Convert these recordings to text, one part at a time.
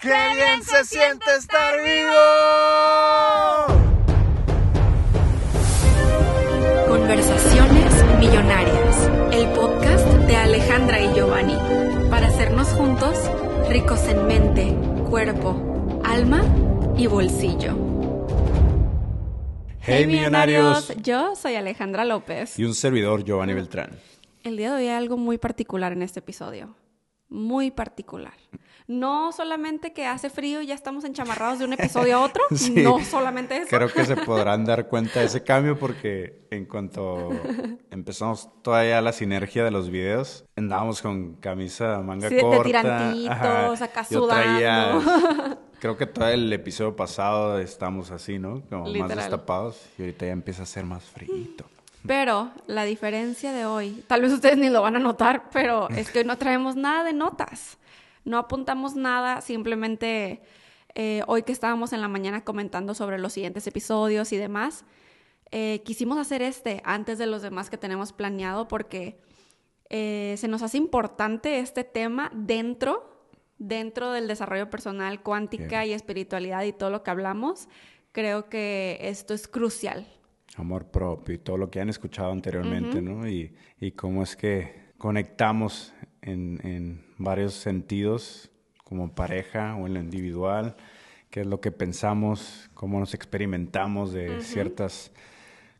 ¡Qué bien se siente estar vivo! Conversaciones Millonarias, el podcast de Alejandra y Giovanni, para hacernos juntos ricos en mente, cuerpo, alma y bolsillo. Hey, millonarios. yo soy Alejandra López. Y un servidor, Giovanni Beltrán. El día de hoy hay algo muy particular en este episodio. Muy particular. No solamente que hace frío y ya estamos enchamarrados de un episodio a otro. Sí. No solamente eso. Creo que se podrán dar cuenta de ese cambio porque en cuanto empezamos todavía la sinergia de los videos, andábamos con camisa manga Sí, de corta. tirantitos, ajá. acá traía, sudando. creo que todo el episodio pasado estamos así, ¿no? Como más destapados y ahorita ya empieza a ser más frío. Pero la diferencia de hoy, tal vez ustedes ni lo van a notar, pero es que hoy no traemos nada de notas. No apuntamos nada, simplemente eh, hoy que estábamos en la mañana comentando sobre los siguientes episodios y demás, eh, quisimos hacer este antes de los demás que tenemos planeado porque eh, se nos hace importante este tema dentro, dentro del desarrollo personal, cuántica Bien. y espiritualidad y todo lo que hablamos. Creo que esto es crucial. Amor propio y todo lo que han escuchado anteriormente, ¿no? Y, y cómo es que conectamos en, en varios sentidos, como pareja o en lo individual, qué es lo que pensamos, cómo nos experimentamos de ciertas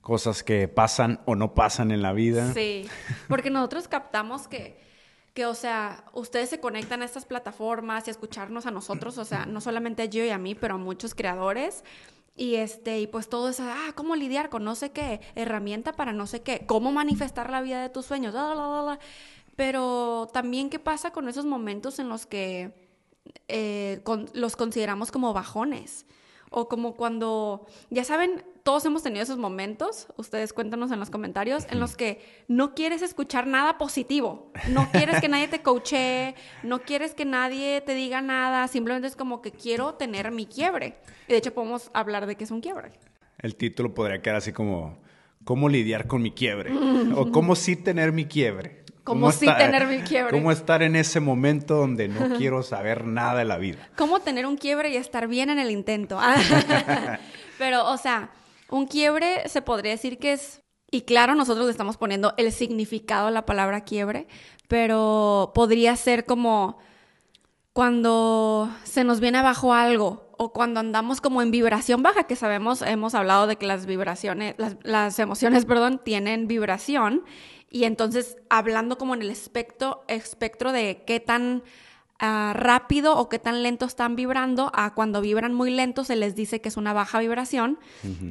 cosas que pasan o no pasan en la vida. Sí, porque nosotros captamos que, que, o sea, ustedes se conectan a estas plataformas y a escucharnos a nosotros, o sea, no solamente a yo y a mí, pero a muchos creadores. Y este, y pues todo eso, ah, cómo lidiar con no sé qué, herramienta para no sé qué, cómo manifestar la vida de tus sueños, bla. Pero también qué pasa con esos momentos en los que eh, los consideramos como bajones. O como cuando, ya saben, todos hemos tenido esos momentos, ustedes cuéntanos en los comentarios, en los que no quieres escuchar nada positivo, no quieres que nadie te coachee, no quieres que nadie te diga nada, simplemente es como que quiero tener mi quiebre. Y de hecho podemos hablar de qué es un quiebre. El título podría quedar así como, ¿cómo lidiar con mi quiebre? o ¿cómo sí tener mi quiebre? Cómo sí tener mi quiebre. ¿Cómo estar en ese momento donde no quiero saber nada de la vida? ¿Cómo tener un quiebre y estar bien en el intento? Ah. Pero, o sea, un quiebre se podría decir que es, y claro, nosotros le estamos poniendo el significado a la palabra quiebre, pero podría ser como cuando se nos viene abajo algo o cuando andamos como en vibración baja, que sabemos, hemos hablado de que las vibraciones, las, las emociones, perdón, tienen vibración y entonces hablando como en el espectro, espectro de qué tan ah, rápido o qué tan lento están vibrando, a cuando vibran muy lento se les dice que es una baja vibración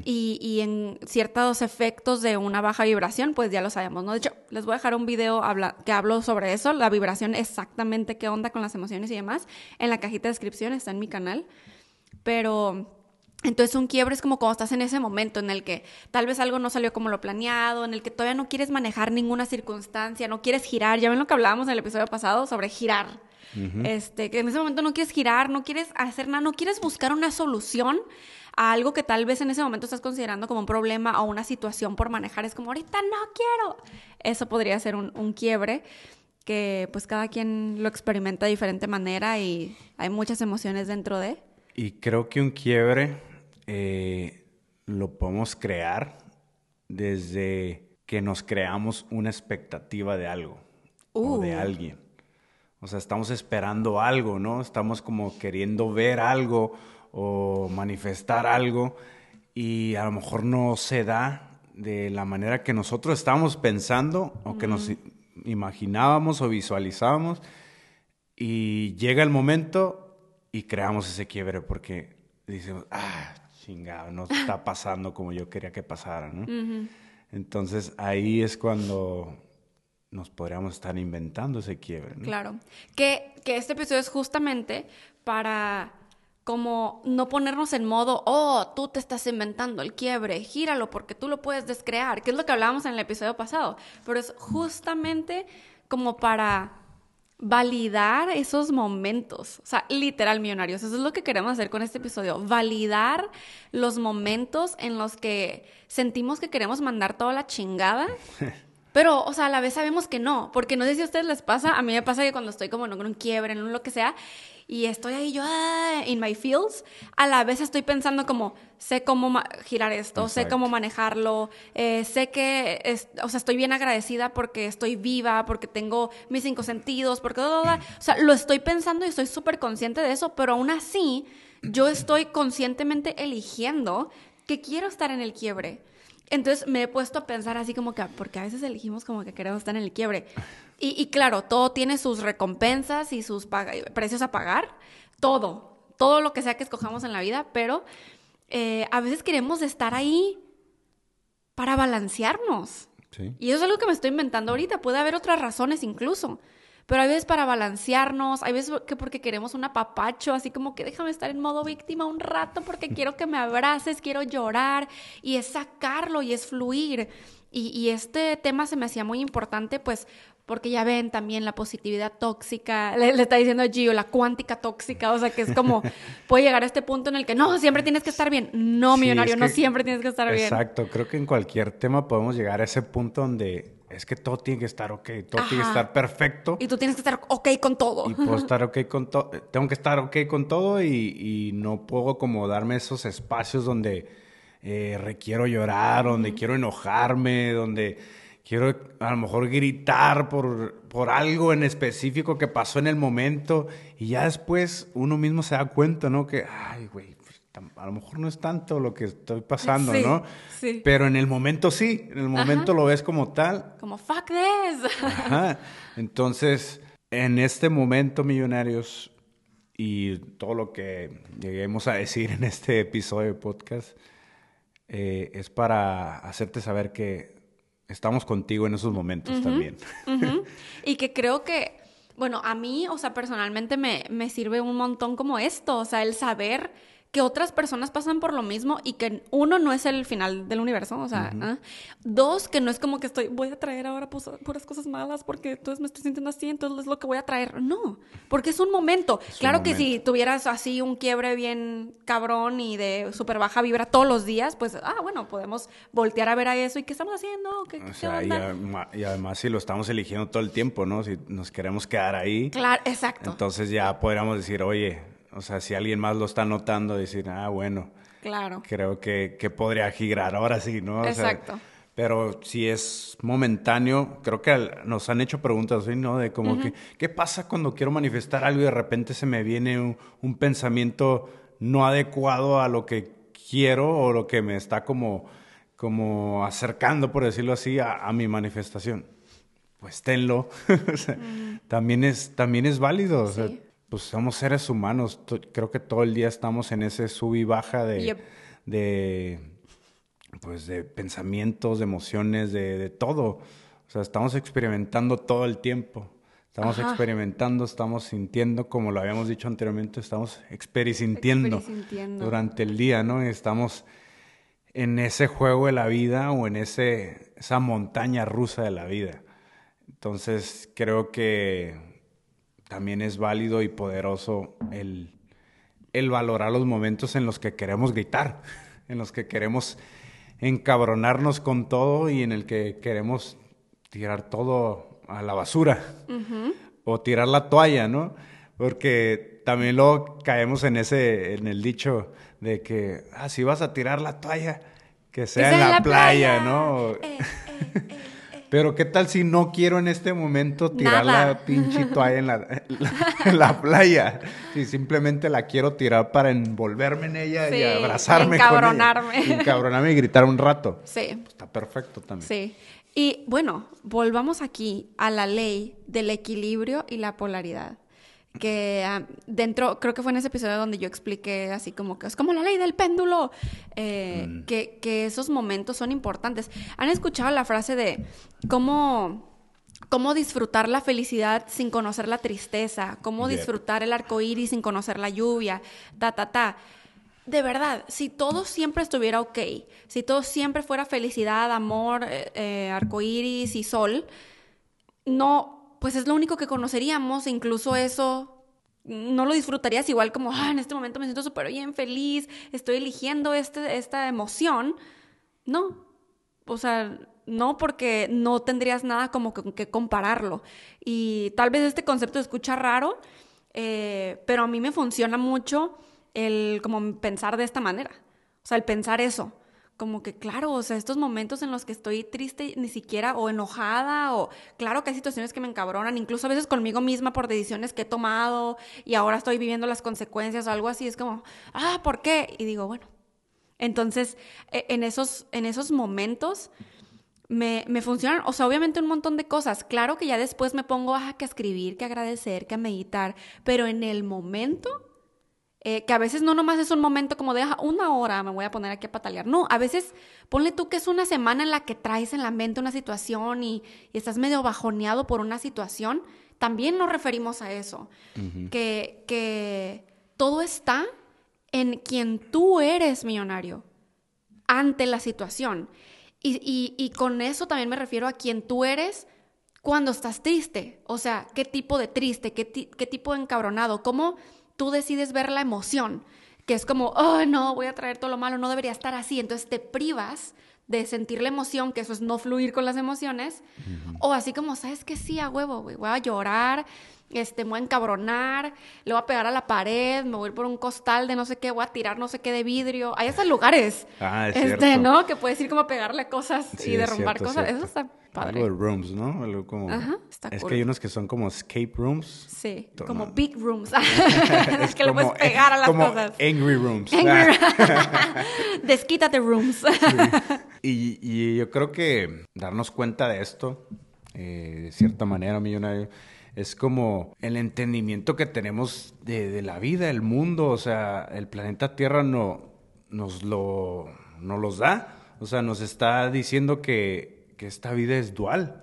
y, y en ciertos efectos de una baja vibración, pues ya lo sabemos, ¿no? De hecho, les voy a dejar un video habla- que hablo sobre eso, la vibración, exactamente qué onda con las emociones y demás, en la cajita de descripción, está en mi canal, pero... Entonces un quiebre es como cuando estás en ese momento en el que tal vez algo no salió como lo planeado, en el que todavía no quieres manejar ninguna circunstancia, no quieres girar. Ya ven lo que hablábamos en el episodio pasado sobre girar. Este, que en ese momento no quieres girar, no quieres hacer nada, no quieres buscar una solución a algo que tal vez en ese momento estás considerando como un problema o una situación por manejar. Es como, ahorita no quiero. Eso podría ser un, un quiebre que pues cada quien lo experimenta de diferente manera y hay muchas emociones dentro de. Y creo que un quiebre eh, lo podemos crear desde que nos creamos una expectativa de algo o de Uh. alguien. O sea, estamos esperando algo, ¿no? Estamos como queriendo ver algo o manifestar algo y a lo mejor no se da de la manera que nosotros estábamos pensando o que nos imaginábamos o visualizábamos y llega el momento y creamos ese quiebre porque decimos, ah, chingado, no está pasando como yo quería que pasara, ¿no? Entonces ahí es cuando nos podríamos estar inventando ese quiebre, ¿no? Claro. Que, que este episodio es justamente para como no ponernos en modo, oh, tú te estás inventando el quiebre, gíralo porque tú lo puedes descrear, que es lo que hablábamos en el episodio pasado, pero es justamente como para validar esos momentos, o sea, literal millonarios, eso es lo que queremos hacer con este episodio, validar los momentos en los que sentimos que queremos mandar toda la chingada pero, o sea, a la vez sabemos que no, porque no sé si a ustedes les pasa, a mí me pasa que cuando estoy como en un quiebre, en un lo que sea, y estoy ahí yo ah, in my feels, a la vez estoy pensando como, sé cómo girar esto, sé cómo manejarlo, eh, sé que, es, o sea, estoy bien agradecida porque estoy viva, porque tengo mis cinco sentidos, porque, o sea, lo estoy pensando y estoy súper consciente de eso, pero aún así, yo estoy conscientemente eligiendo que quiero estar en el quiebre. Entonces me he puesto a pensar así como que, porque a veces elegimos como que queremos estar en el quiebre. Y, claro, todo tiene sus recompensas y sus precios a pagar, todo, todo lo que sea que escojamos en la vida, pero eh, a veces queremos estar ahí para balancearnos. Y eso es algo que me estoy inventando ahorita, puede haber otras razones incluso. Pero hay veces para balancearnos, hay veces que porque queremos un apapacho, así como que déjame estar en modo víctima un rato porque quiero que me abraces, quiero llorar y es sacarlo y es fluir. Y, este tema se me hacía muy importante, pues, porque ya ven también la positividad tóxica, le, está diciendo Gio, la cuántica tóxica, o sea, que es como, puede llegar a este punto en el que no, siempre tienes que estar bien. No, millonario, no siempre tienes que estar bien. Exacto, creo que en cualquier tema podemos llegar a ese punto donde es que todo tiene que estar ok, todo tiene que estar perfecto. Y tú tienes que estar ok con todo. Y puedo estar ok con todo, tengo que estar ok con todo y, no puedo como darme esos espacios donde eh, requiero llorar, donde quiero enojarme, donde quiero a lo mejor gritar por, por algo en específico que pasó en el momento y ya después uno mismo se da cuenta, ¿no? Que, ay, güey, a lo mejor no es tanto lo que estoy pasando, ¿no? Sí. Pero en el momento sí, en el momento lo ves como tal. Como fuck this. Ajá. Entonces, en este momento, millonarios, y todo lo que lleguemos a decir en este episodio de podcast, eh, es para hacerte saber que estamos contigo en esos momentos también. Y que creo que, bueno, a mí, o sea, personalmente me, me sirve un montón como esto, o sea, el saber que otras personas pasan por lo mismo y que uno no es el final del universo, o sea, ¿ah? dos, que no es como que estoy, voy a traer ahora puras cosas malas porque entonces me estoy sintiendo así, entonces es lo que voy a traer. No, porque es un momento. claro que si tuvieras así un quiebre bien cabrón y de súper baja vibra todos los días, pues, ah, bueno, podemos voltear a ver a eso y qué estamos haciendo, ¿Qué, Y, además si lo estamos eligiendo todo el tiempo, ¿no? Si nos queremos quedar ahí. Claro, exacto. Entonces ya podríamos decir, oye, o sea, si alguien más lo está notando, decir, ah, bueno. Claro. Creo que, que podría girar ahora sí, ¿no? Exacto. pero si es momentáneo, creo que nos han hecho preguntas, ¿no? De como que, ¿qué pasa cuando quiero manifestar algo y de repente se me viene un, pensamiento no adecuado a lo que quiero o lo que me está como, como acercando, por decirlo así, a, mi manifestación? Pues tenlo. también, es, también es válido. O sea, pues somos seres humanos. Creo que todo el día estamos en ese sub y baja de, de pues de pensamientos, de emociones, de, todo. O sea, estamos experimentando todo el tiempo. Estamos experimentando, estamos sintiendo, como lo habíamos dicho anteriormente, estamos experisintiendo, durante el día, ¿no? estamos en ese juego de la vida o en ese, esa montaña rusa de la vida. Entonces, creo que también es válido y poderoso el, valorar los momentos en los que queremos gritar, en los que queremos encabronarnos con todo y en el que queremos tirar todo a la basura o tirar la toalla, ¿no? Porque también luego caemos en ese, en el dicho de que, ah, si vas a tirar la toalla, que sea, en la, playa, ¿no? Eh, eh, eh. Pero qué tal si no quiero en este momento tirar la pinche toalla en la, en la, playa. Si simplemente la quiero tirar para envolverme en ella y abrazarme encabronarme. con ella. Encabronarme y gritar un rato. Sí. está perfecto también. Sí. Y bueno, volvamos aquí a la ley del equilibrio y la polaridad que ah, dentro, creo que fue en ese episodio donde yo expliqué así como que es como la ley del péndulo, eh, mm. que, que, esos momentos son importantes. ¿Han escuchado la frase de cómo, cómo disfrutar la felicidad sin conocer la tristeza? ¿Cómo disfrutar el arco iris sin conocer la lluvia? Ta, ta, ta. De verdad, si todo siempre estuviera ok, si todo siempre fuera felicidad, amor, eh, eh arco iris y sol, no pues es lo único que conoceríamos, incluso eso no lo disfrutarías igual como, ah, en este momento me siento súper bien, feliz, estoy eligiendo este, esta emoción. No, o sea, no porque no tendrías nada como que, que compararlo. Y tal vez este concepto escucha raro, Eh, pero a mí me funciona mucho el como pensar de esta manera. O sea, el pensar eso. Como que, claro, o sea, estos momentos en los que estoy triste ni siquiera o enojada o claro que hay situaciones que me encabronan, incluso a veces conmigo misma por decisiones que he tomado y ahora estoy viviendo las consecuencias o algo así, es como, ah, ¿por qué? Y digo, bueno, entonces e, en esos, en esos momentos me, me, funcionan, o sea, obviamente un montón de cosas. Claro que ya después me pongo a que escribir, que agradecer, que meditar, pero en el momento eh, que a veces no nomás es un momento como de una hora me voy a poner aquí a patalear. No, a veces ponle tú que es una semana en la que traes en la mente una situación y, estás medio bajoneado por una situación. También nos referimos a eso. que, que todo está en quien tú eres millonario ante la situación. Y, y, con eso también me refiero a quien tú eres cuando estás triste. O sea, qué tipo de triste, qué, qué tipo de encabronado, cómo tú decides ver la emoción, que es como, oh, no, voy a traer todo lo malo, no debería estar así. Entonces te privas de sentir la emoción, que eso es no fluir con las emociones, o así como, ¿sabes que Sí, a huevo, güey, voy a llorar, este, me voy a encabronar, le voy a pegar a la pared, me voy a ir por un costal de no sé qué, voy a tirar no sé qué de vidrio. Hay esos lugares, ah, es este, ¿no? Que puedes ir como a pegarle cosas y derrumbar cosas. Eso está padre. Algo de rooms, ¿no? Algo como... Ajá, está Es que hay unos que son como escape rooms. Sí, como big rooms. es que le puedes pegar a las como cosas. angry rooms. Angry... Desquítate rooms. y, y, yo creo que darnos cuenta de esto, eh, de cierta manera, millonario es como el entendimiento que tenemos de, la vida, el mundo, o sea, el planeta Tierra no, nos lo nos los da, o sea, nos está diciendo que, que esta vida es dual,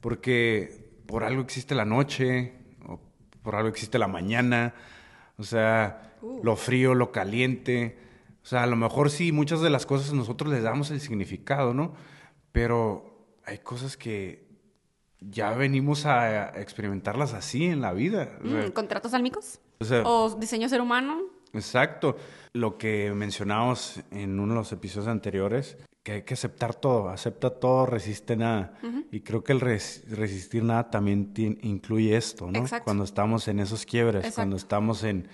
porque por algo existe la noche, o por algo existe la mañana, o sea, uh. lo frío, lo caliente, o sea, a lo mejor sí, muchas de las cosas nosotros les damos el significado, ¿no? Pero hay cosas que ya venimos a experimentarlas así en la vida. Mm, ¿Contratos álmicos? O, diseño ser humano? Exacto. Lo que mencionamos en uno de los episodios anteriores, que hay que aceptar todo, acepta todo, resiste nada. Y creo que el resistir nada también incluye esto, ¿no? Exacto. Cuando estamos en esos quiebres, cuando estamos en,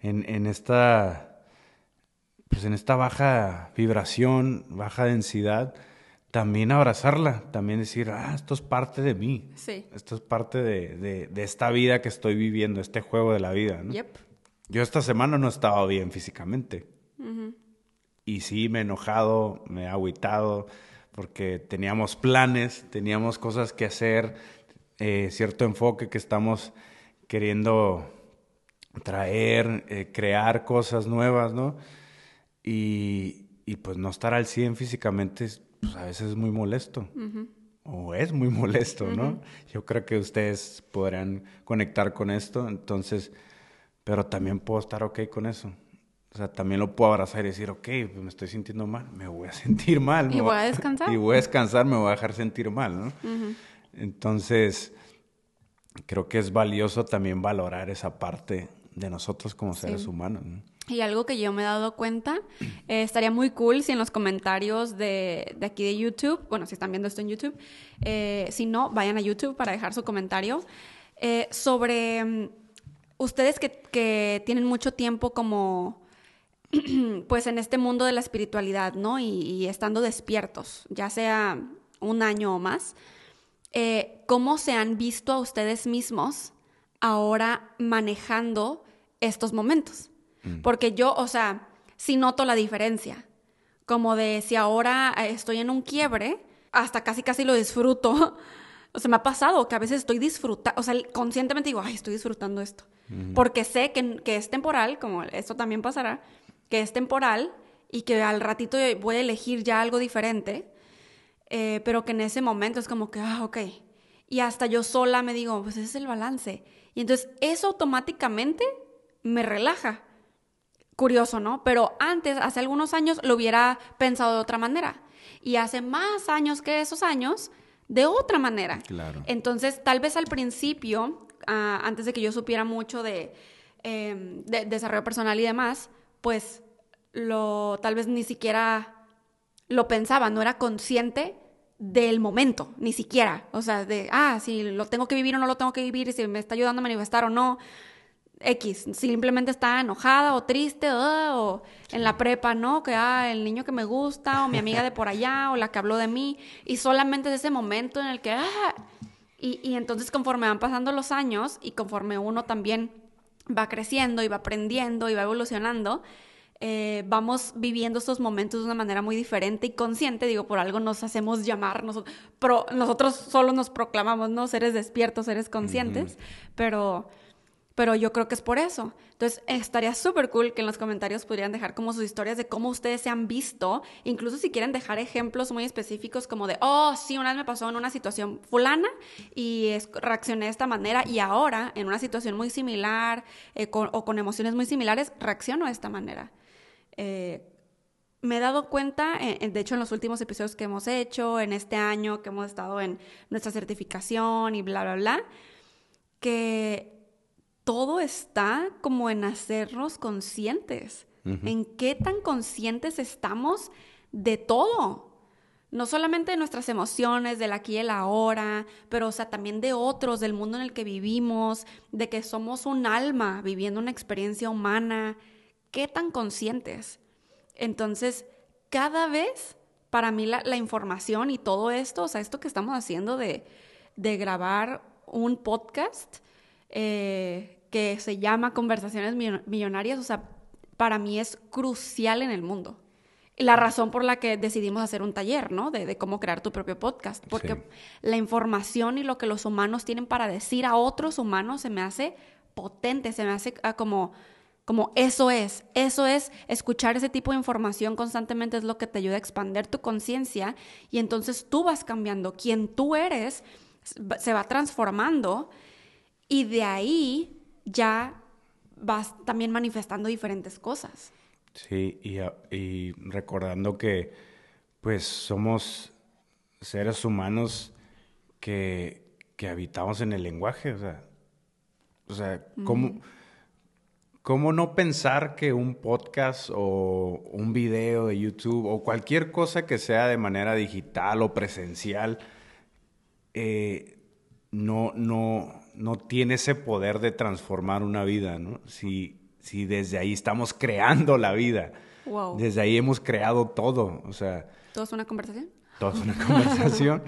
en, en esta pues en esta baja vibración, baja densidad, también abrazarla, también decir, ah, esto es parte de mí. Sí. Esto es parte de, de, esta vida que estoy viviendo, este juego de la vida. ¿no? Yep. Yo esta semana no estaba bien físicamente. Y sí, me he enojado, me he agüitado, porque teníamos planes, teníamos cosas que hacer, eh, cierto enfoque que estamos queriendo traer, eh, crear cosas nuevas, ¿no? Y, y pues no estar al 100 físicamente pues a veces es muy molesto. O es muy molesto, ¿no? Yo creo que ustedes podrán conectar con esto, entonces, pero también puedo estar ok con eso. O sea, también lo puedo abrazar y decir, ok, pues me estoy sintiendo mal, me voy a sentir mal. Y voy a descansar. Y voy a descansar, me voy a dejar sentir mal, ¿no? Entonces, creo que es valioso también valorar esa parte de nosotros como seres humanos. ¿no? Y algo que yo me he dado cuenta, eh, estaría muy cool si en los comentarios de, aquí de YouTube, bueno, si están viendo esto en YouTube, eh, si no, vayan a YouTube para dejar su comentario, eh, sobre um, ustedes que, tienen mucho tiempo como, pues en este mundo de la espiritualidad, ¿no? Y estando despiertos, ya sea un año o más, ¿cómo se han visto a ustedes mismos ahora manejando estos momentos? Mm. Porque yo, o sea, sí noto la diferencia. Como de si ahora eh, estoy en un quiebre, hasta casi casi lo disfruto. O sea, me ha pasado que a veces estoy disfrutando, o sea, conscientemente digo, ay, estoy disfrutando esto. Porque sé que, que, es temporal, como esto también pasará, que es temporal y que al ratito voy a elegir ya algo diferente, eh, pero que en ese momento es como que, ah, ok. Y hasta yo sola me digo, pues ese es el balance. Y entonces eso automáticamente me relaja curioso, ¿no? Pero antes, hace algunos años, lo hubiera pensado de otra manera. Y hace más años que esos años, de otra manera. Claro. Entonces, tal vez al principio, ah, antes de que yo supiera mucho de, em, de, desarrollo personal y demás, pues lo tal vez ni siquiera lo pensaba, no era consciente del momento, ni siquiera. O sea, de, ah, si lo tengo que vivir o no lo tengo que vivir, si me está ayudando a manifestar o no X, simplemente está enojada o triste o en la prepa, ¿no? Que ah, el niño que me gusta o mi amiga de por allá o la que habló de mí y solamente es ese momento en el que ah, y, y entonces conforme van pasando los años y conforme uno también va creciendo y va aprendiendo y va evolucionando, eh, vamos viviendo estos momentos de una manera muy diferente y consciente, digo, por algo nos hacemos llamar, nosotros solo nos proclamamos, ¿no? Seres despiertos, seres conscientes, pero, pero yo creo que es por eso. Entonces, estaría súper cool que en los comentarios pudieran dejar como sus historias de cómo ustedes se han visto, incluso si quieren dejar ejemplos muy específicos como de, oh, sí, una vez me pasó en una situación fulana y reaccioné de esta manera y ahora en una situación muy similar eh, o con emociones muy similares, reacciono de esta manera. Eh, me he dado cuenta, eh, de hecho en los últimos episodios que hemos hecho, en este año que hemos estado en nuestra certificación y bla, bla, bla, que todo está como en hacernos conscientes, en qué tan conscientes estamos de todo. No solamente de nuestras emociones, del aquí y el ahora, pero o sea, también de otros, del mundo en el que vivimos, de que somos un alma viviendo una experiencia humana, qué tan conscientes. Entonces, cada vez, para mí, la, información y todo esto, o sea, esto que estamos haciendo de, grabar un podcast eh, que se llama Conversaciones Millonarias, o sea, para mí es crucial en el mundo. La razón por la que decidimos hacer un taller, ¿no? De, cómo crear tu propio podcast. Porque la información y lo que los humanos tienen para decir a otros humanos se me hace potente, se me hace ah, como como eso es, eso es escuchar ese tipo de información constantemente es lo que te ayuda a expandir tu conciencia y entonces tú vas cambiando, quien tú eres se va transformando y de ahí ya vas también manifestando diferentes cosas. Sí, y, y recordando que pues somos seres humanos que, que habitamos en el lenguaje, o sea, o sea, ¿cómo... ¿Cómo no pensar que un podcast o un video de YouTube o cualquier cosa que sea de manera digital o presencial eh, no, no, no tiene ese poder de transformar una vida, ¿no? Si, si desde ahí estamos creando la vida. Desde ahí hemos creado todo, o sea... ¿Todo es una conversación? Todo es una conversación.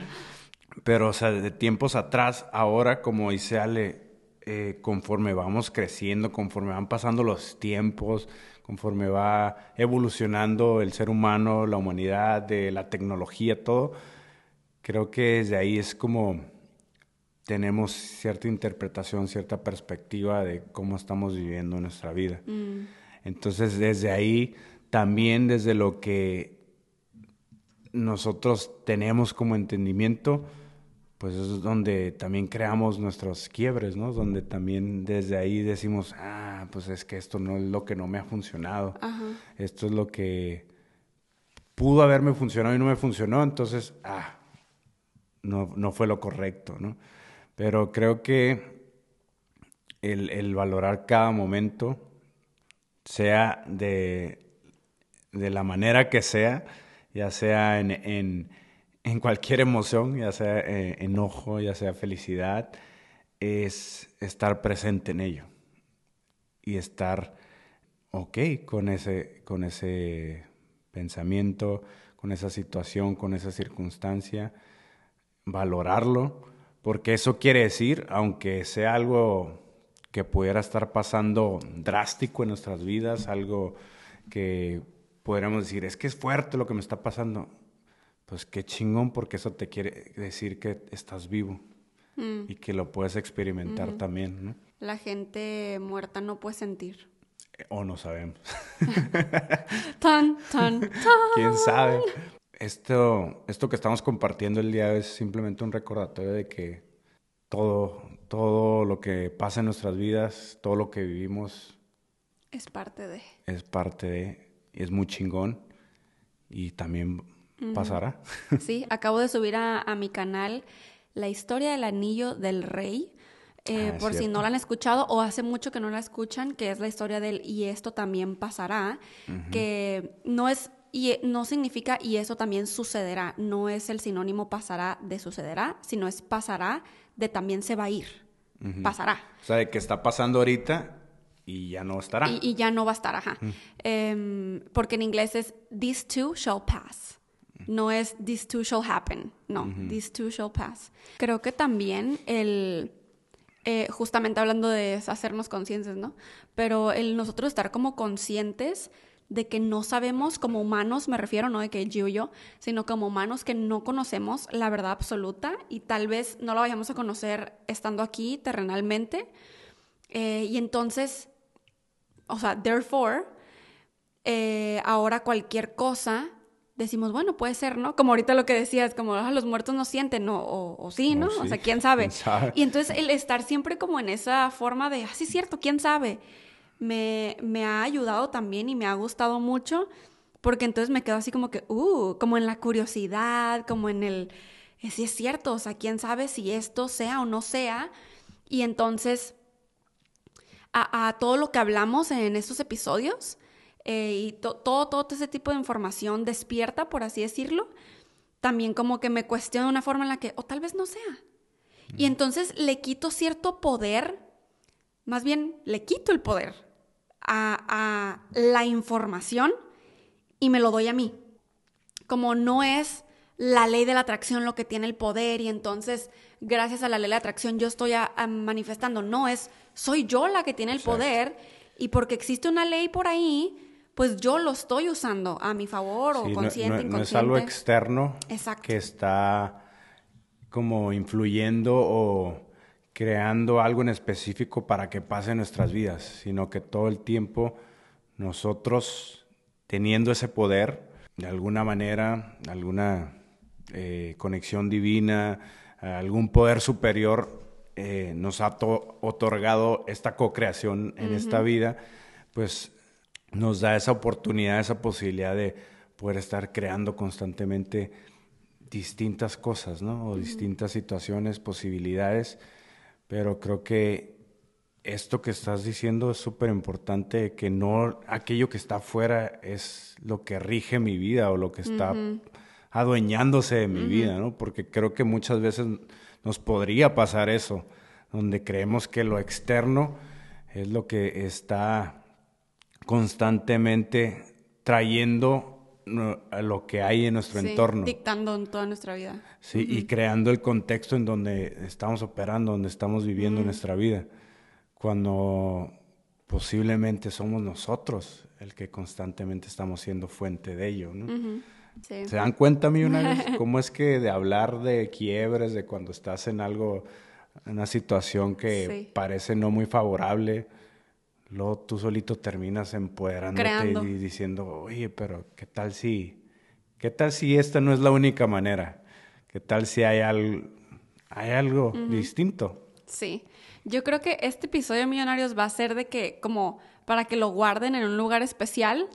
Pero, o sea, de tiempos atrás, ahora, como dice Ale, eh, conforme vamos creciendo, conforme van pasando los tiempos, conforme va evolucionando el ser humano, la humanidad, de la tecnología, todo, creo que desde ahí es como tenemos cierta interpretación, cierta perspectiva de cómo estamos viviendo nuestra vida. Mm. Entonces, desde ahí, también desde lo que nosotros tenemos como entendimiento, pues es donde también creamos nuestros quiebres, ¿no? Donde también desde ahí decimos, ah, pues es que esto no es lo que no me ha funcionado. Esto es lo que pudo haberme funcionado y no me funcionó, entonces, ah, no, no fue lo correcto, ¿no? Pero creo que el, valorar cada momento, sea de, la manera que sea, ya sea en en cualquier emoción, ya sea eh, enojo, ya sea felicidad, es estar presente en ello y estar ok con ese, con ese pensamiento, con esa situación, con esa circunstancia, valorarlo, porque eso quiere decir, aunque sea algo que pudiera estar pasando drástico en nuestras vidas, algo que podríamos decir, es que es fuerte lo que me está pasando, pues qué chingón porque eso te quiere decir que estás vivo mm. y que lo puedes experimentar también, ¿no? La gente muerta no puede sentir. Eh, o no sabemos. tan, tan, tan. ¿Quién sabe? Esto, esto que estamos compartiendo el día es simplemente un recordatorio de que todo, todo lo que pasa en nuestras vidas, todo lo que vivimos... Es parte de. Es parte de. Y es muy chingón. Y también pasará. Sí, acabo de subir a, mi canal la historia del anillo del rey. Eh, ah, por si no la han escuchado o hace mucho que no la escuchan, que es la historia del y esto también pasará, que no es y no significa y eso también sucederá, no es el sinónimo pasará de sucederá, sino es pasará de también se va a ir, pasará. O sea, de que está pasando ahorita y ya no estará. Y, ya no va a estar, ajá. Em, porque en inglés es These two shall pass. No es These two shall happen. No, These two shall pass. Creo que también el. Eh, justamente hablando de hacernos conscientes, ¿no? Pero el nosotros estar como conscientes de que no sabemos como humanos, me refiero, no de que yo y yo, sino como humanos que no conocemos la verdad absoluta y tal vez no la vayamos a conocer estando aquí terrenalmente. Eh, y entonces o sea, therefore, eh, ahora cualquier cosa decimos, bueno, puede ser, ¿no? Como ahorita lo que decías, como ah, los muertos no sienten, o, o, sí, ¿no? O sea, ¿quién sabe? Y entonces el estar siempre como en esa forma de, ah, sí, es cierto, ¿quién sabe? Me, me ha ayudado también y me ha gustado mucho, porque entonces me quedo así como que, uh, como en la curiosidad, como en el, eh, sí es cierto, o sea, ¿quién sabe si esto sea o no sea? Y entonces a, todo lo que hablamos en estos episodios eh, y todo, todo ese tipo de información despierta, por así decirlo, también como que me cuestiona de una forma en la que, o tal vez no sea. Y entonces le quito cierto poder, más bien le quito el poder a, a la información y me lo doy a mí. Como no es la ley de la atracción lo que tiene el poder y entonces gracias a la ley de la atracción yo estoy manifestando. No, es soy yo la que tiene el poder y porque existe una ley por ahí, pues yo lo estoy usando a mi favor o consciente, no, no, es algo externo que está como influyendo o creando algo en específico para que pase en nuestras vidas, sino que todo el tiempo nosotros teniendo ese poder, de alguna manera, alguna eh, conexión divina, algún poder superior eh, nos ha otorgado esta co-creación en esta vida, pues nos da esa oportunidad, esa posibilidad de poder estar creando constantemente distintas cosas, ¿no? O distintas situaciones, posibilidades, pero creo que esto que estás diciendo es súper importante, que no aquello que está afuera es lo que rige mi vida o lo que está adueñándose de mi vida, ¿no? Porque creo que muchas veces nos podría pasar eso, donde creemos que lo externo es lo que está constantemente trayendo a lo que hay en nuestro entorno. Dictando en toda nuestra vida. Sí, y creando el contexto en donde estamos operando, donde estamos viviendo nuestra vida. Cuando posiblemente somos nosotros el que constantemente estamos siendo fuente de ello, ¿no? ¿Se dan cuenta, millonarios? ¿Cómo es que de hablar de quiebres, de cuando estás en algo, en una situación que parece no muy favorable, luego tú solito terminas empoderándote y diciendo, oye, pero ¿qué tal si, qué tal si esta no es la única manera? ¿Qué tal si hay, algo, hay algo distinto? Sí. Yo creo que este episodio de Millonarios va a ser de que, como para que lo guarden en un lugar especial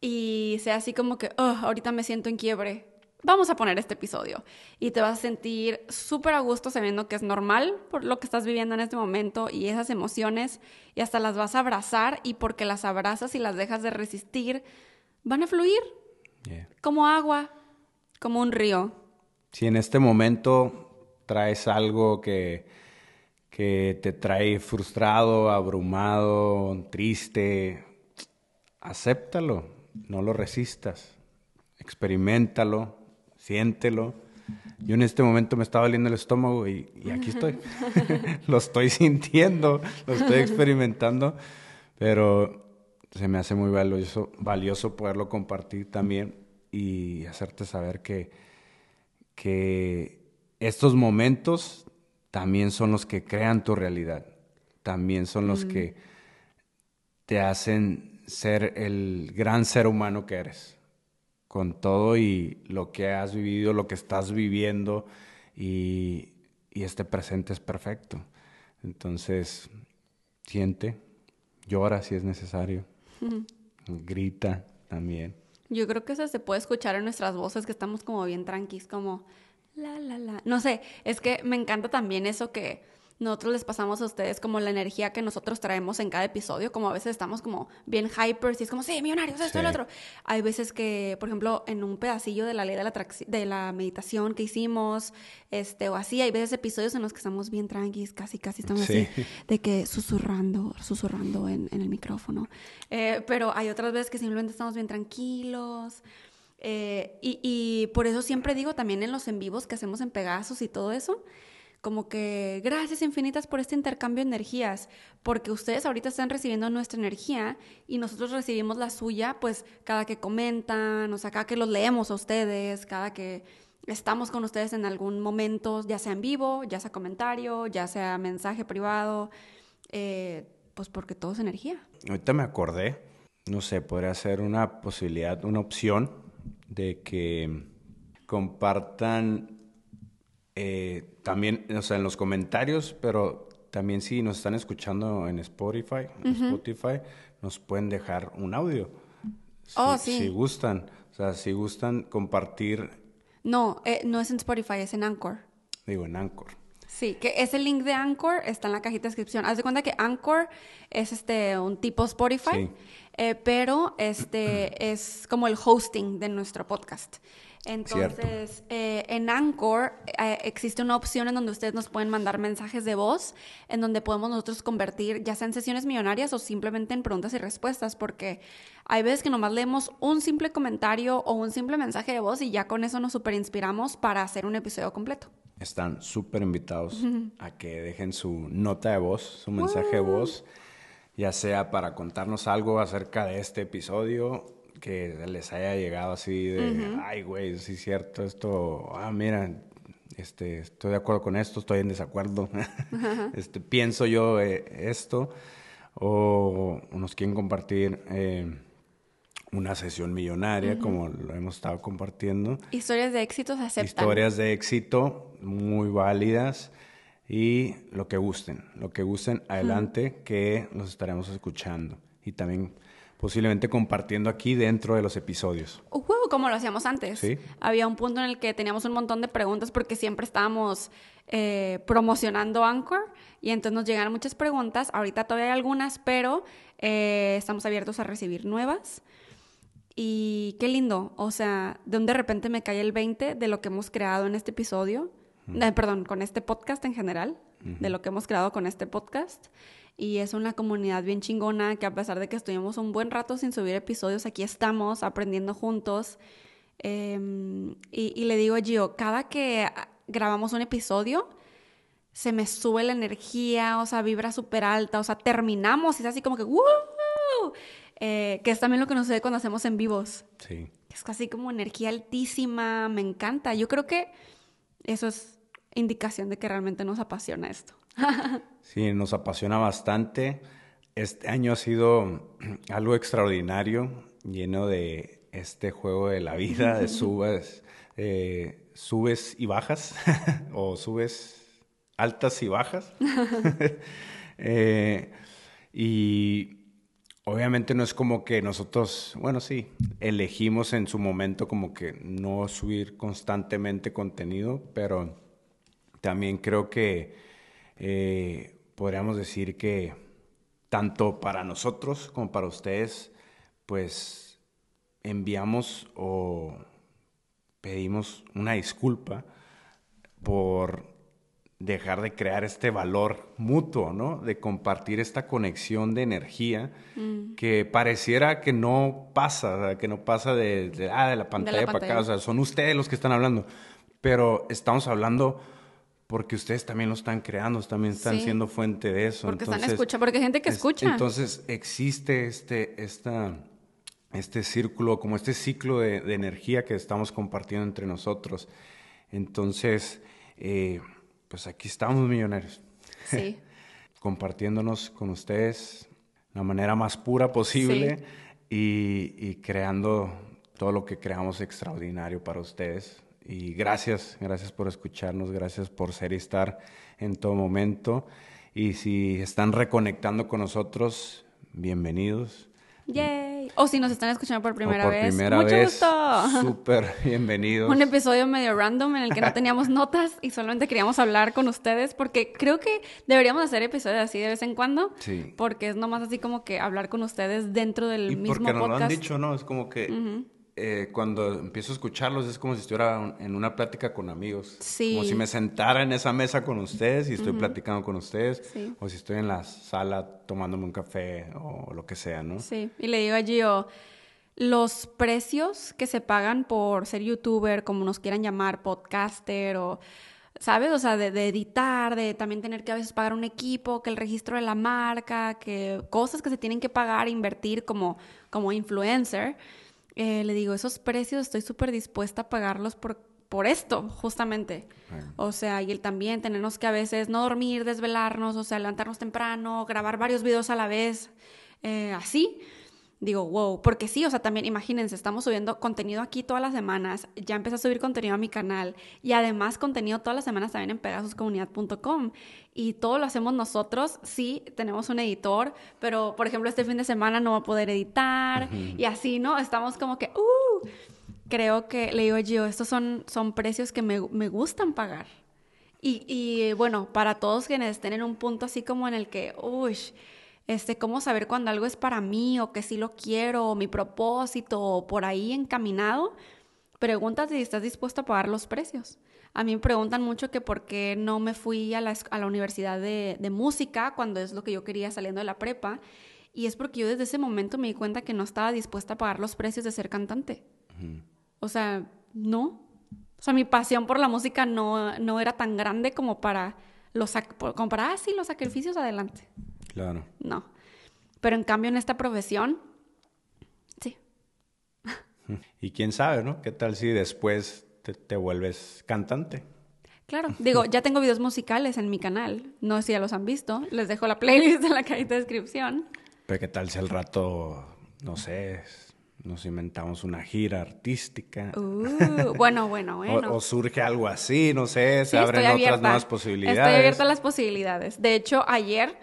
y sea así como que, oh, ahorita me siento en quiebre, vamos a poner este episodio. Y te vas a sentir súper a gusto sabiendo que es normal por lo que estás viviendo en este momento y esas emociones, y hasta las vas a abrazar y porque las abrazas y las dejas de resistir, van a fluir. Como agua, como un río. Si en este momento traes algo que, que te trae frustrado, abrumado, triste, acéptalo. No lo resistas, experimentalo, siéntelo. Yo en este momento me estaba doliendo el estómago y, aquí estoy. lo estoy sintiendo, lo estoy experimentando, pero se me hace muy valioso, valioso poderlo compartir también y hacerte saber que, que estos momentos también son los que crean tu realidad, también son los que te hacen ser el gran ser humano que eres, con todo y lo que has vivido, lo que estás viviendo y, este presente es perfecto. Entonces, siente, llora si es necesario, grita también. Yo creo que eso se puede escuchar en nuestras voces, que estamos como bien tranquilos, como la, la, la. No sé, es que me encanta también eso que nosotros les pasamos a ustedes como la energía que nosotros traemos en cada episodio, como a veces estamos como bien hypers y es como, sí, millonarios, esto, y el otro. Hay veces que, por ejemplo, en un pedacillo de la ley de la, de la meditación que hicimos, este, o así, hay veces episodios en los que estamos bien tranquilos, casi, casi estamos así, de que susurrando, susurrando en, el micrófono. Eh, pero hay otras veces que simplemente estamos bien tranquilos. Eh, y, y por eso siempre digo también en los en vivos que hacemos en Pegasus y todo eso, como que gracias infinitas por este intercambio de energías, porque ustedes ahorita están recibiendo nuestra energía y nosotros recibimos la suya, pues cada que comentan, o sea, cada que los leemos a ustedes, cada que estamos con ustedes en algún momento, ya sea en vivo, ya sea comentario, ya sea mensaje privado, eh, pues porque todo es energía. Ahorita me acordé, no sé, podría ser una posibilidad, una opción de que compartan eh, también, o sea, en los comentarios, pero también si nos están escuchando en Spotify, Spotify, nos pueden dejar un audio. Si, oh, sí. Si gustan, o sea, si gustan compartir. No, eh, no es en Spotify, es en Anchor. Digo, en Anchor. Sí, que ese link de Anchor está en la cajita de descripción. Haz de cuenta que Anchor es este un tipo Spotify, eh, pero este es como el hosting de nuestro podcast. Entonces, eh, en Anchor eh, existe una opción en donde ustedes nos pueden mandar mensajes de voz, en donde podemos nosotros convertir ya sea en sesiones millonarias o simplemente en preguntas y respuestas, porque hay veces que nomás leemos un simple comentario o un simple mensaje de voz y ya con eso nos super inspiramos para hacer un episodio completo. Están súper invitados a que dejen su nota de voz, su mensaje de voz, ya sea para contarnos algo acerca de este episodio que les haya llegado así de, ay, güey, sí es cierto, esto, ah, mira, este, estoy de acuerdo con esto, estoy en desacuerdo, este, pienso yo eh, esto, o, nos quieren compartir eh, una sesión millonaria, como lo hemos estado compartiendo. Historias de éxito se aceptan. Historias de éxito muy válidas y lo que gusten, lo que gusten, adelante, que los estaremos escuchando. Y también posiblemente compartiendo aquí dentro de los episodios. Uh, como lo hacíamos antes. ¿Sí? Había un punto en el que teníamos un montón de preguntas porque siempre estábamos eh, promocionando Anchor y entonces nos llegaron muchas preguntas. Ahorita todavía hay algunas, pero eh, estamos abiertos a recibir nuevas. Y qué lindo, o sea, de un de repente me cae el 20 de lo que hemos creado en este episodio, eh, perdón, con este podcast en general, de lo que hemos creado con este podcast y es una comunidad bien chingona que a pesar de que estuvimos un buen rato sin subir episodios, aquí estamos aprendiendo juntos. Em, y, le digo a Gio, cada que grabamos un episodio, se me sube la energía, o sea, vibra súper alta, o sea, terminamos y es así como que ¡Woo! Eh, que es también lo que nos sucede cuando hacemos en vivos. Sí. Es casi como energía altísima, me encanta. Yo creo que eso es indicación de que realmente nos apasiona esto. Sí, nos apasiona bastante. Este año ha sido algo extraordinario, lleno de este juego de la vida, de subes, eh, subes y bajas, o subes altas y bajas. Eh, y obviamente no es como que nosotros, bueno, sí, elegimos en su momento como que no subir constantemente contenido, pero también creo que eh, podríamos decir que tanto para nosotros como para ustedes, pues enviamos o pedimos una disculpa por dejar de crear este valor mutuo, ¿no? De compartir esta conexión de energía mm. que pareciera que no pasa, que no pasa de, ah, de la pantalla para acá, o sea, son ustedes los que están hablando, pero estamos hablando porque ustedes también lo están creando, también están siendo fuente de eso. Porque están escuchando, porque hay gente que escucha. Entonces existe este, esta, este círculo, como este ciclo de, energía que estamos compartiendo entre nosotros. Entonces, eh, pues aquí estamos millonarios. Sí. Compartiéndonos con ustedes la manera más pura posible y, y creando todo lo que creamos extraordinario para ustedes y gracias, gracias por escucharnos, gracias por ser y estar en todo momento. Y si están reconectando con nosotros, bienvenidos. Yay. O si nos están escuchando por primera o por vez. primera Mucho vez, gusto. Súper bienvenidos. Un episodio medio random en el que no teníamos notas y solamente queríamos hablar con ustedes porque creo que deberíamos hacer episodios así de vez en cuando. Sí. Porque es nomás así como que hablar con ustedes dentro del Y mismo porque nos lo podcast. han dicho, ¿no? Es como que eh, cuando empiezo a escucharlos es como si estuviera un- en una plática con amigos. Sí. Como si me sentara en esa mesa con ustedes y estoy platicando con ustedes. Sí. O si estoy en la sala tomándome un café o lo que sea, ¿no? Sí, y le digo a Gio, los precios que se pagan por ser youtuber, como nos quieran llamar, podcaster o, ¿sabes? O sea, de, de editar, de también tener que a veces pagar un equipo, que el registro de la marca, que cosas que se tienen que pagar, invertir como, como influencer. Eh, le digo, esos precios estoy súper dispuesta a pagarlos por, por esto, justamente. Bueno. O sea, y el también tenernos que a veces no dormir, desvelarnos, o sea, levantarnos temprano, grabar varios videos a la vez, eh, así. Digo, wow, porque sí, o sea, también imagínense, estamos subiendo contenido aquí todas las semanas, ya empecé a subir contenido a mi canal y además contenido todas las semanas también en pegasuscomunidad.com y todo lo hacemos nosotros, sí, tenemos un editor, pero por ejemplo este fin de semana no va a poder editar y así, ¿no? Estamos como que, uh, creo que, le digo yo, estos son, son precios que me, me gustan pagar. Y, y, bueno, para todos quienes estén en un punto así como en el que, uy, este, cómo saber cuando algo es para mí o que sí lo quiero, o mi propósito, o por ahí encaminado, pregúntate si estás dispuesto a pagar los precios. A mí me preguntan mucho que por qué no me fui a la, a la universidad de, de música cuando es lo que yo quería saliendo de la prepa. Y es porque yo desde ese momento me di cuenta que no estaba dispuesta a pagar los precios de ser cantante. O sea, no. O sea, mi pasión por la música no, no era tan grande como para los como para, ah, sí, los sacrificios adelante. Claro. No. Pero en cambio en esta profesión, sí. Y quién sabe, ¿no? ¿Qué tal si después te, te vuelves cantante? Claro, digo, ya tengo videos musicales en mi canal. No sé si ya los han visto. Les dejo la playlist en la cajita de descripción. Pero qué tal si al rato, no sé, nos inventamos una gira artística. Uh, bueno, bueno, bueno. O, o surge algo así, no sé, se Sí, abren otras nuevas posibilidades. Estoy abierta a las posibilidades. De hecho, ayer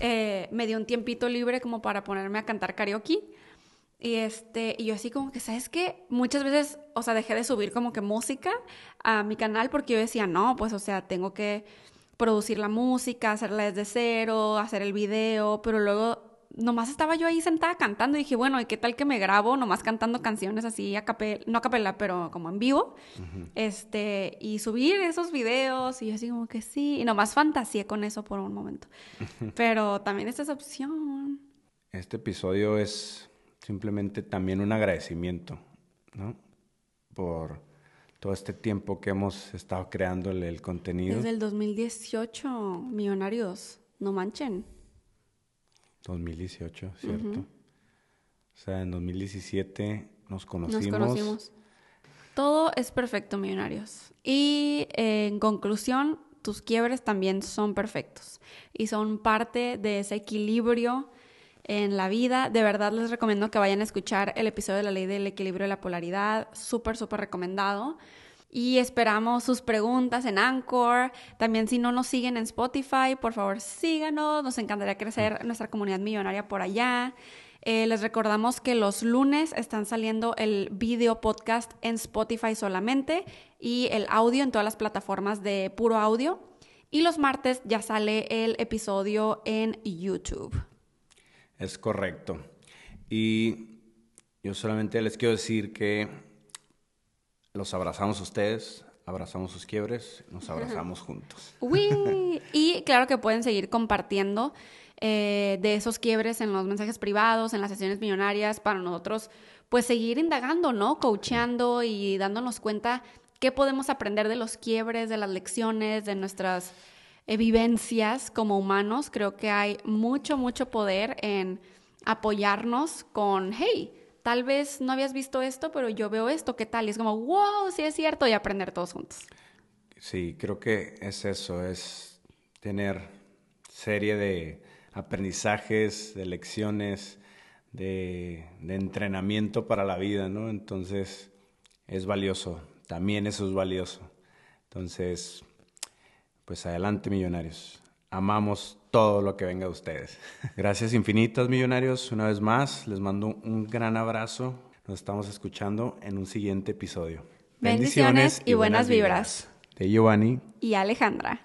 eh, me dio un tiempito libre como para ponerme a cantar karaoke. Y este, y yo así como que, ¿sabes qué? Muchas veces, o sea, dejé de subir como que música a mi canal porque yo decía, no, pues, o sea, tengo que producir la música, hacerla desde cero, hacer el video, pero luego nomás estaba yo ahí sentada cantando y dije, bueno, ¿y qué tal que me grabo nomás cantando canciones así a capela, no a capela, pero como en vivo? Este, y subir esos videos y yo así como que sí, y nomás fantaseé con eso por un momento. Pero también esta es opción. Este episodio es simplemente también un agradecimiento, ¿no? Por todo este tiempo que hemos estado creando el, el contenido. Desde el 2018, millonarios, no manchen. 2018, ¿cierto? O sea, en 2017 nos conocimos. Nos conocimos. Todo es perfecto, millonarios. Y eh, en conclusión, tus quiebres también son perfectos y son parte de ese equilibrio en la vida. De verdad les recomiendo que vayan a escuchar el episodio de la ley del equilibrio de la polaridad. Súper, súper recomendado. Y esperamos sus preguntas en Anchor. También si no nos siguen en Spotify, por favor síganos. Nos encantaría crecer nuestra comunidad millonaria por allá. Eh, les recordamos que los lunes están saliendo el video podcast en Spotify solamente y el audio en todas las plataformas de puro audio. Y los martes ya sale el episodio en YouTube. Es correcto. Y yo solamente les quiero decir que los abrazamos a ustedes, abrazamos sus quiebres, nos abrazamos juntos. Uy. Y claro que pueden seguir compartiendo eh, de esos quiebres en los mensajes privados, en las sesiones millonarias, para nosotros, pues seguir indagando, ¿no? Coacheando y dándonos cuenta qué podemos aprender de los quiebres, de las lecciones, de nuestras eh, vivencias como humanos. Creo que hay mucho, mucho poder en apoyarnos con, hey, tal vez no habías visto esto, pero yo veo esto, ¿qué tal? Y es como, wow, sí es cierto, y aprender todos juntos. Sí, creo que es eso, es tener serie de aprendizajes, de lecciones, de, de entrenamiento para la vida, ¿no? Entonces, es valioso, también eso es valioso. Entonces, pues adelante millonarios, amamos todo lo que venga de ustedes. Gracias infinitas, millonarios. Una vez más, les mando un gran abrazo. Nos estamos escuchando en un siguiente episodio. Bendiciones, y buenas vibras. De Giovanni y Alejandra.